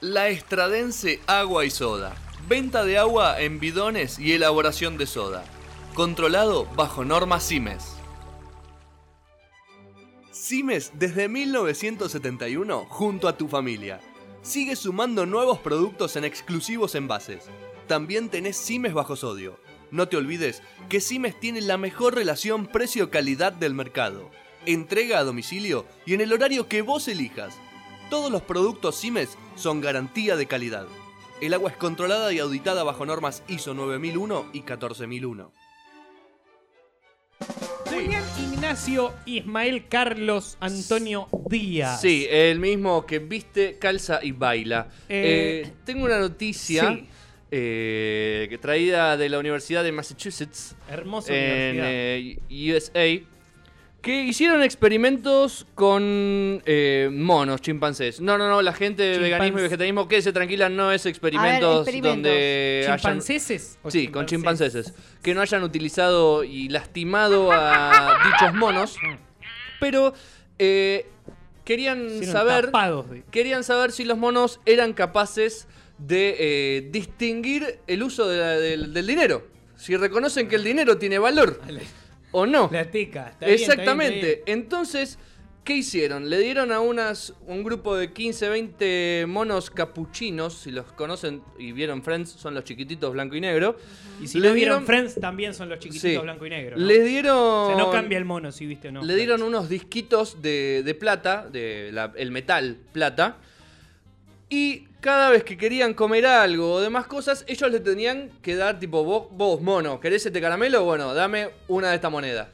La Estradense Agua y Soda. Venta de agua en bidones y elaboración de soda. Controlado bajo normas CIMES. CIMES desde 1971 junto a tu familia. Sigue sumando nuevos productos en exclusivos envases. También tenés CIMES bajo sodio. No te olvides que CIMES tiene la mejor relación precio-calidad del mercado. Entrega a domicilio y en el horario que vos elijas. Todos los productos CIMES son garantía de calidad. El agua es controlada y auditada bajo normas ISO 9001 y 14001. Julián Ignacio Ismael Carlos Antonio Díaz. Sí, el mismo que viste, calza y baila. Eh, Eh, tengo una noticia sí. eh, que traída de la Universidad de Massachusetts Hermosa en universidad. eh, USA que hicieron experimentos con eh, monos, chimpancés. No, no, no, la gente de Chimpans- veganismo y vegetarianismo, quédese tranquila, no es experimentos, experimentos. donde hayan... ¿Chimpancéses? o Sí, con chimpancés? chimpancéses. Que no hayan utilizado y lastimado a dichos monos. Pero eh, querían saber. de- Querían saber si los monos eran capaces de eh, distinguir el uso de la- del, del dinero. Si reconocen que el dinero tiene valor o no. La teca. está bien, está bien, Exactamente. está bien. Entonces, ¿qué hicieron? Le dieron a unas un grupo de 15, 20 monos capuchinos, si los conocen y vieron Friends, son los chiquititos blanco y negro. Y si Le no vieron Friends, también son los chiquititos Sí. blanco y negro. ¿no? Les dieron. O sea, no cambia el mono si viste o no. Le dieron unos disquitos de, de plata, de la- el metal plata. Y cada vez que querían comer algo o demás cosas, ellos le tenían que dar, tipo, vos, vos mono, ¿querés este caramelo? Bueno, dame una de esta moneda.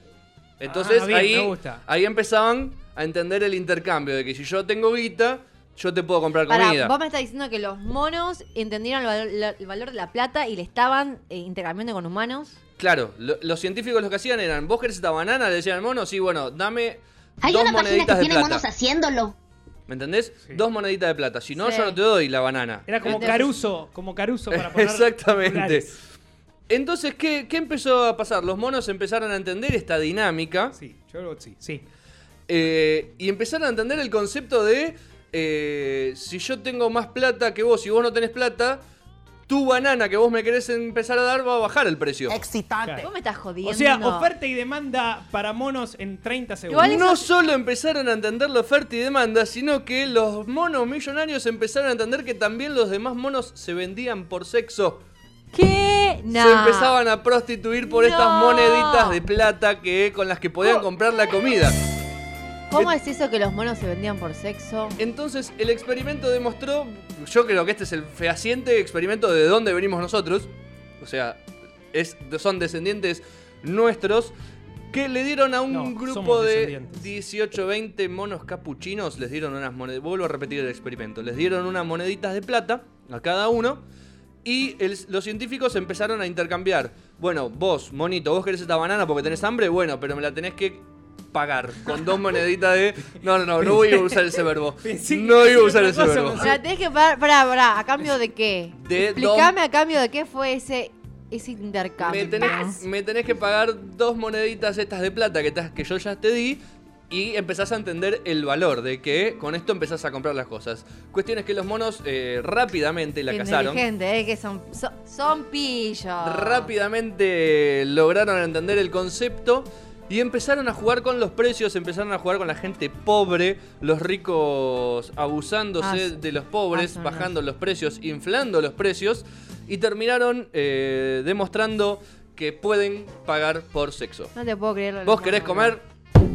Entonces Ah, bien, ahí, me gusta. ahí empezaban a entender el intercambio de que si yo tengo guita, yo te puedo comprar Pará, comida. vos me estás diciendo que los monos entendieron el valor, la- el valor de la plata y le estaban eh, intercambiando con humanos. Claro, lo- los científicos lo que hacían eran, ¿vos querés esta banana? Le decían al mono, sí, bueno, dame Hay dos una página que de tiene plata. monos haciéndolo. ¿Me entendés? Sí. Dos moneditas de plata. Si no, Sí. yo no te doy la banana. Era como Entonces- Caruso, como Caruso para poner Exactamente. populares. Entonces, ¿qué, qué empezó a pasar? Los monos empezaron a entender esta dinámica Sí, yo creo que sí. Sí. eh, y empezaron a entender el concepto de eh, si yo tengo más plata que vos y vos no tenés plata, tu banana que vos me querés empezar a dar va a bajar el precio. Claro. Vos me estás jodiendo. O sea, oferta y demanda para monos en 30 segundos. Igual No eso- solo empezaron a entender la oferta y demanda, sino que los monos millonarios empezaron a entender que también los demás monos se vendían por sexo. ¿Qué? No. Se empezaban a prostituir por estas No. moneditas de plata que con las que podían Oh. comprar la comida. ¿Cómo es eso que los monos se vendían por sexo? Entonces el experimento demostró, yo creo que este es el fehaciente experimento de dónde venimos nosotros, o sea, es, son descendientes nuestros, que le dieron a un No, grupo de descendientes. 18, 20 monos capuchinos, les dieron unas monedas, vuelvo a repetir el experimento, les dieron unas moneditas de plata a cada uno y el- los científicos empezaron a intercambiar. Bueno, vos, monito, vos querés esta banana porque tenés hambre, bueno, pero me la tenés que pagar con dos moneditas de... No, no, no, no voy a usar ese verbo. No iba a usar ese verbo. sé. Pará, tenés que parar, pará, pará, ¿a cambio de qué? De Explícame a cambio de qué fue ese, ese intercambio. Me tenés, me tenés que pagar dos moneditas estas de plata que, te- que yo ya te di y empezás a entender el valor de que con esto empezás a comprar las cosas. Cuestión es que los monos eh, rápidamente la cazaron. inteligente, eh, que son, son, son pillos. Rápidamente lograron entender el concepto y empezaron a jugar con los precios, empezaron a jugar con la gente pobre, los ricos abusándose Ah, de los pobres, Ah, bajando los precios, inflando los precios y terminaron eh, demostrando que pueden pagar por sexo. No te puedo creer. Vos que querés comer,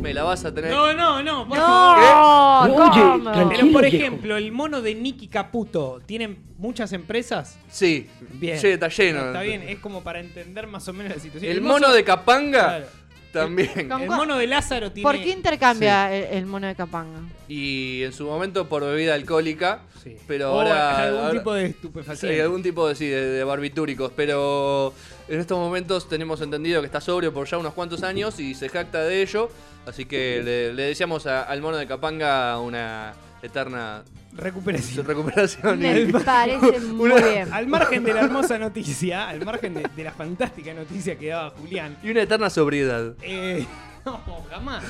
me la vas a tener. No, no, no. por No, favor. ¿cómo? Pero por ejemplo, el mono de Nicky Caputo, ¿tienen muchas empresas? Sí, Bien. Sí, está lleno. Está bien, es como para entender más o menos la situación. El mono de Capanga Claro. También. Con- El mono de Lázaro tiene. ¿Por qué intercambia el, el mono de Capanga? Y en su momento por bebida alcohólica. Sí. Pero O ahora. algún ahora- tipo de Sí, estupefaciente. algún tipo de, sí, de, de barbitúricos, pero en estos momentos tenemos entendido que está sobrio por ya unos cuantos años y se jacta de ello, así que le, le deseamos a- al mono de Capanga una eterna Recuperación. recuperación. Me y- parece muy Una- bien. Al margen de la hermosa noticia, al margen de, de la fantástica noticia que daba Julián, y una eterna sobriedad. eh, no, jamás.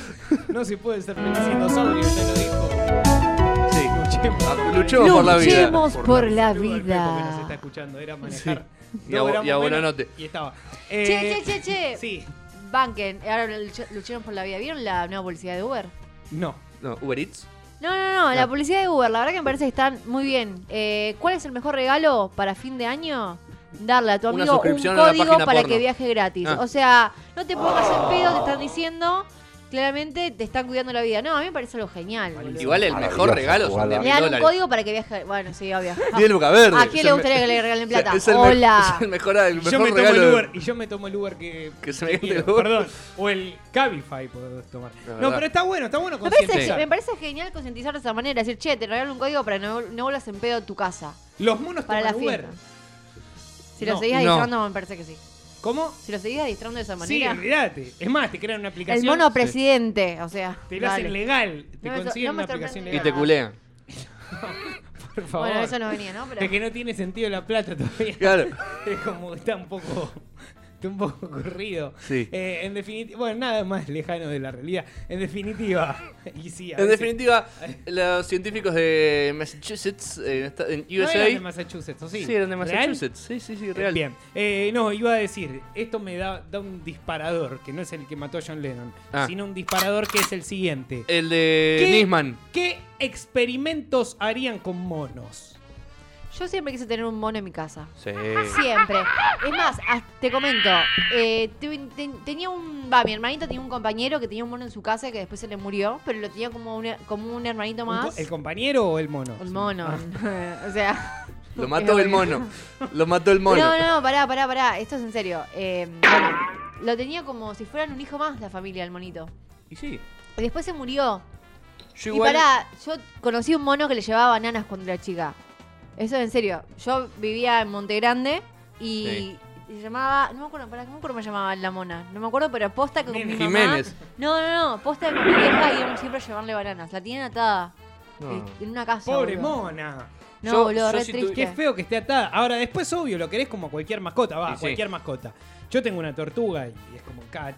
No se puede ser feliz siendo sobrio, ya lo dijo. Sí. Luchi Ah, Luchemos por la vida. Luchemos por la Saludo al Pepo que nos está vida. escuchando, era manejar. Y a y a menos Buenanote. Y estaba. Che, Eh, che, che, che. Sí, Banquen, ahora luch- lucharon por la vida. ¿Vieron la nueva publicidad de Uber? no. No, Uber Eats. No, no, no, la publicidad de Uber, la verdad que me parece que están muy bien. Eh, ¿Cuál es el mejor regalo para fin de año? Darle a tu Una amigo un suscripción a la código página para porno. que viaje gratis. Ah. O sea, no te pongas en pedo, te están diciendo, claramente te están cuidando la vida. No, a mí me parece algo genial. boludo. Igual el mejor regalo son. 10 Le mil dan un dólares. código para que viaje. Bueno, sí, obvio. Diez lucas. ¿A quién le gustaría que le regalen plata? Es el me- Hola. Es el mejor, el Y mejor yo me tomo regalo. el Uber y yo me tomo el Uber que, Que se me cante quiero, el Uber. Perdón. O el Cabify podés tomar. No, verdad. pero está bueno, está bueno Me parece, concientizar. me parece genial concientizar de esa manera. Decir, che, te regalo un código para que no, no vuelvas en pedo a tu casa. Los monos Para la toman Uber. fiesta. Si lo No, seguís no. me parece que sí. ¿Cómo? Si lo seguís adistrando de esa Sí, manera. olvídate. Es más, te crean una el aplicación. mono presidente, o sea. Te lo hacen legal. Te No me so- consiguen no una aplicación sorprende. Y legal. te culean. Por favor. Bueno, eso no venía, ¿no? Pero... Es que no tiene sentido la plata todavía. Claro. Es como que está un poco. Un poco corrido. Sí. Eh, en definitiva. Bueno, nada más lejano de la realidad. En definitiva. Y sí, a En veces- definitiva, los científicos de Massachusetts, en, esta- en No USA. eran de Massachusetts, ¿o sí? Sí, eran de ¿Real? Massachusetts. Sí, sí, sí, real. Bien. Eh, no, iba a decir, esto me da, da un disparador, que no es el que mató a John Lennon, Ah. sino un disparador que es el siguiente. El de ¿Qué? Nisman. ¿Qué experimentos harían con monos? Yo siempre quise tener un mono en mi casa. Sí. Siempre. Es más, te comento. eh, tenía un. Va, mi hermanito tenía un compañero que tenía un mono en su casa que después se le murió, pero lo tenía como un, como un hermanito ¿Un co- más. ¿El compañero o el mono? El mono. Ah. o sea. Lo mató el mono. Lo mató el mono. No, no, no, pará, pará, pará. Esto es en serio. Eh, bueno, lo tenía como si fueran un hijo más la familia, el monito. Y sí. Y después se murió. Yo Y igual. pará, yo conocí un mono que le llevaba bananas cuando era chica. Eso es en serio. Yo vivía en Monte Grande y, Sí. y se llamaba. No me acuerdo, no me acuerdo cómo se llamaba la mona. No me acuerdo, pero posta que con mi mamá. Jiménez. No, no, no. Posta que con mi vieja íbamos siempre a llevarle bananas. La tienen atada No. eh, en una casa. Pobre boludo. mona. No, Yo- boludo, yo re si tu- triste. Qué feo que esté atada. Ahora, después, obvio, lo querés como cualquier mascota. Va, sí. cualquier mascota. Yo tengo una tortuga y es como cada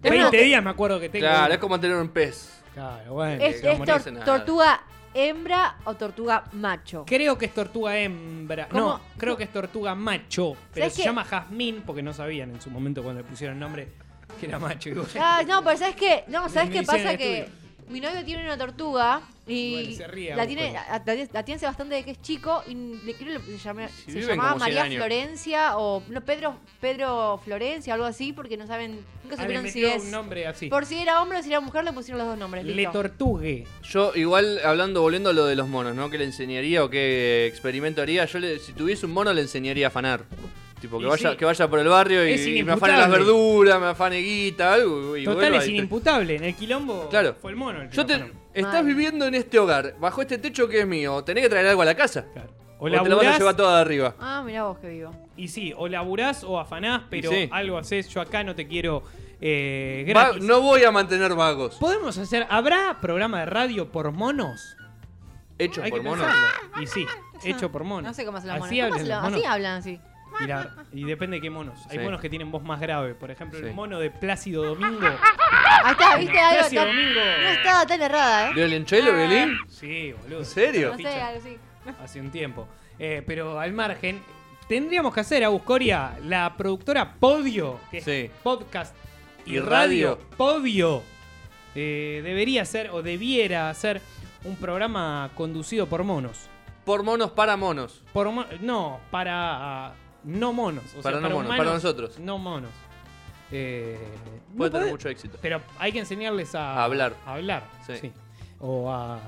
Pero 20 no, días me acuerdo que tengo. Claro, es como tener un pez. Claro, bueno. ¿Es, que es no tor- nada. tortuga hembra o tortuga macho? Creo que es tortuga hembra. ¿Cómo? No, creo que es tortuga macho. Pero ¿Sabes se llama Jazmín porque no sabían en su momento cuando le pusieron el nombre que era macho. Ah, no, pero ¿sabes qué? No, ¿sabes qué pasa? Que mi novio tiene una tortuga y Bueno, se ríe, la, tiene, la, la- la tiene hace bastante de que es chico y le creo que se, Si llamaba como 100 María. Florencia o no, Pedro, Pedro Florencia, algo así, porque no saben, nunca supieron si es. un nombre así. Por si era hombre o si era mujer, le pusieron los dos nombres. Le listo. tortugue. Yo, igual, hablando, volviendo a lo de los monos, ¿no? ¿Qué le enseñaría o qué experimento haría? Yo, le- si tuviese un mono, le enseñaría a afanar. Tipo, que Y vaya, sí. que vaya por el barrio y, me afane las verduras, me afane guita, algo. Y Total es inimputable. En el quilombo Claro. fue el mono el que Yo lo te, afanó. Estás viviendo en este hogar, bajo este techo que es mío, tenés que traer algo a la casa. Claro. O, O, te la vas a laburás, llevar toda de arriba. Ah, mirá vos que vivo. y sí, o laburás o afanás, pero sí. algo haces. Yo acá no te quiero eh, Va- no voy a mantener vagos. Podemos hacer. ¿Habrá programa de radio por monos? Hechos Hay por monos. pensarlo. Y sí, hecho por monos. No sé cómo hacen los monos. Así ¿Cómo hablan los monos. Así hablan, así. Y, la- y depende de qué monos. Hay Sí. monos que tienen voz más grave. Por ejemplo, Sí. el mono de Plácido Domingo. Ahí está, ¿viste? Algo tan- Domingo. No estaba tan errada, ¿eh? ¿Violonchelo, violín? Sí, boludo. ¿En serio? No sé, algo así. Hace un tiempo. Eh, pero al margen, tendríamos que hacer, Coria, la productora Podio, que es podcast y, Y radio. radio. Podio. eh, debería ser o debiera ser un programa conducido por monos. Por monos para monos. Por mo- no, para ah, no monos. o sea, Para no monos, humanos, para nosotros. No monos. Eh, Puede no tener mucho éxito. Pero hay que enseñarles a, A hablar. A hablar, Sí. sí. O a,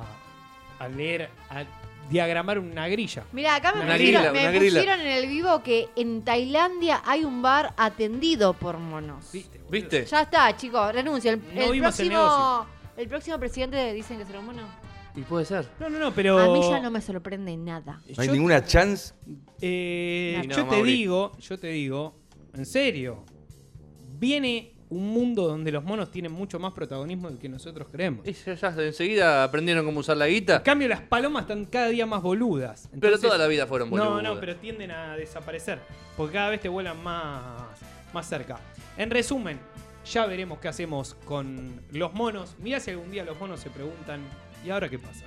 a leer, a diagramar una grilla. Mira, acá me, Una pusieron, me una en el vivo que en Tailandia hay un bar atendido por monos. ¿Viste? Ya está, chicos, renuncia. El, No el próximo, el próximo presidente dicen que será un mono. Y puede ser. No, no, no, pero. A mí ya no me sorprende nada. No hay Yo- ninguna chance. Eh, no, yo te Mauri. digo, yo te digo, en serio, viene un mundo donde los monos tienen mucho más protagonismo del que nosotros creemos. Y ya, ya enseguida aprendieron cómo usar la En guita. cambio, las palomas están cada día más boludas. Pero toda la vida fueron boludas. No, no, pero tienden a desaparecer. Porque cada vez te vuelan más, más cerca. En resumen, ya veremos qué hacemos con los monos. Mirá si algún día los monos se preguntan, ¿y ahora qué pasa?